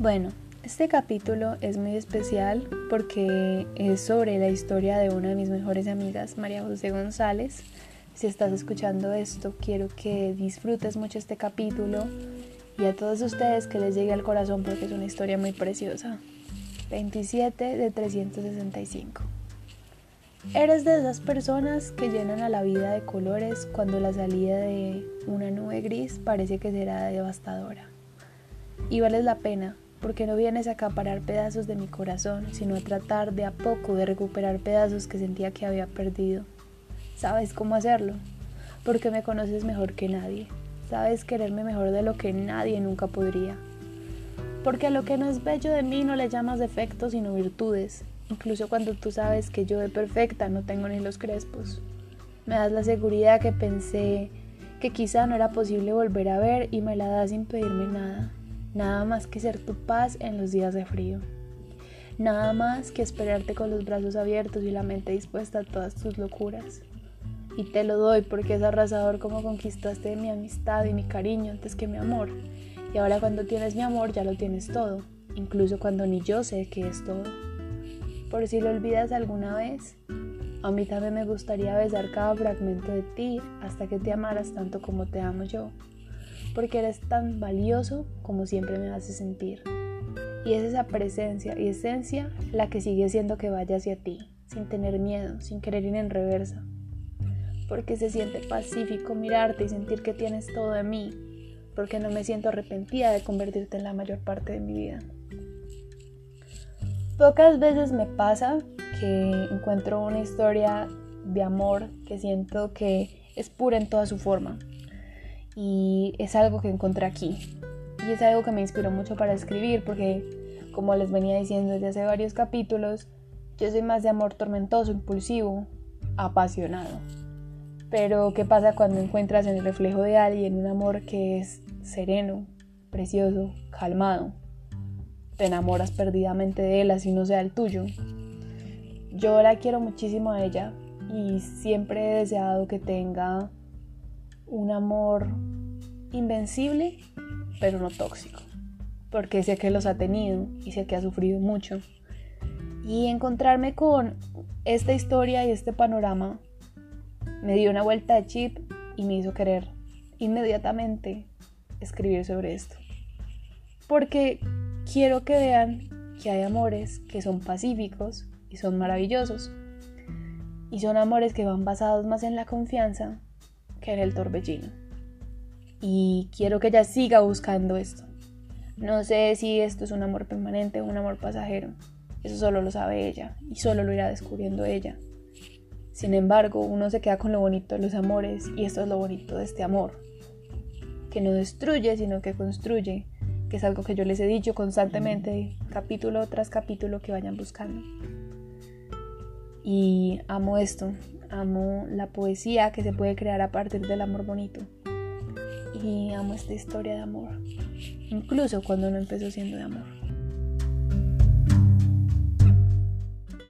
Bueno, este capítulo es muy especial porque es sobre la historia de una de mis mejores amigas, María José González. Si estás escuchando esto, quiero que disfrutes mucho este capítulo y a todos ustedes que les llegue al corazón porque es una historia muy preciosa. 27 de 365. Eres de esas personas que llenan a la vida de colores cuando la salida de una nube gris parece que será devastadora. Y vales la pena porque no vienes a acaparar pedazos de mi corazón, sino a tratar de a poco de recuperar pedazos que sentía que había perdido. Sabes cómo hacerlo, porque me conoces mejor que nadie. Sabes quererme mejor de lo que nadie nunca podría. Porque a lo que no es bello de mí no le llamas defectos sino virtudes, incluso cuando tú sabes que yo de perfecta no tengo ni los crespos. Me das la seguridad que pensé que quizá no era posible volver a ver y me la das sin pedirme nada nada más que ser tu paz en los días de frío. Nada más que esperarte con los brazos abiertos y la mente dispuesta a todas tus locuras. Y te lo doy porque es arrasador como conquistaste mi amistad y mi cariño antes que mi amor. Y ahora cuando tienes mi amor ya lo tienes todo, incluso cuando ni yo sé que es todo. Por si lo olvidas alguna vez, a mí también me gustaría besar cada fragmento de ti hasta que te amaras tanto como te amo yo porque eres tan valioso como siempre me hace sentir. Y es esa presencia y esencia la que sigue siendo que vaya hacia ti, sin tener miedo, sin querer ir en reversa. Porque se siente pacífico mirarte y sentir que tienes todo de mí, porque no me siento arrepentida de convertirte en la mayor parte de mi vida. Pocas veces me pasa que encuentro una historia de amor que siento que es pura en toda su forma, y es algo que encontré aquí. Y es algo que me inspiró mucho para escribir porque, como les venía diciendo desde hace varios capítulos, yo soy más de amor tormentoso, impulsivo, apasionado. Pero, ¿qué pasa cuando encuentras en el reflejo de alguien un amor que es sereno, precioso, calmado? Te enamoras perdidamente de él, así no sea el tuyo. Yo la quiero muchísimo a ella y siempre he deseado que tenga un amor invencible, pero no tóxico, porque sé que los ha tenido y sé que ha sufrido mucho. Y encontrarme con esta historia y este panorama me dio una vuelta de chip y me hizo querer inmediatamente escribir sobre esto. Porque quiero que vean que hay amores que son pacíficos y son maravillosos. Y son amores que van basados más en la confianza que era el torbellino. Y quiero que ella siga buscando esto. No sé si esto es un amor permanente o un amor pasajero. Eso solo lo sabe ella y solo lo irá descubriendo ella. Sin embargo, uno se queda con lo bonito de los amores y esto es lo bonito de este amor. Que no destruye, sino que construye, que es algo que yo les he dicho constantemente, capítulo tras capítulo que vayan buscando. Y amo esto, amo la poesía que se puede crear a partir del amor bonito. Y amo esta historia de amor, incluso cuando no empezó siendo de amor.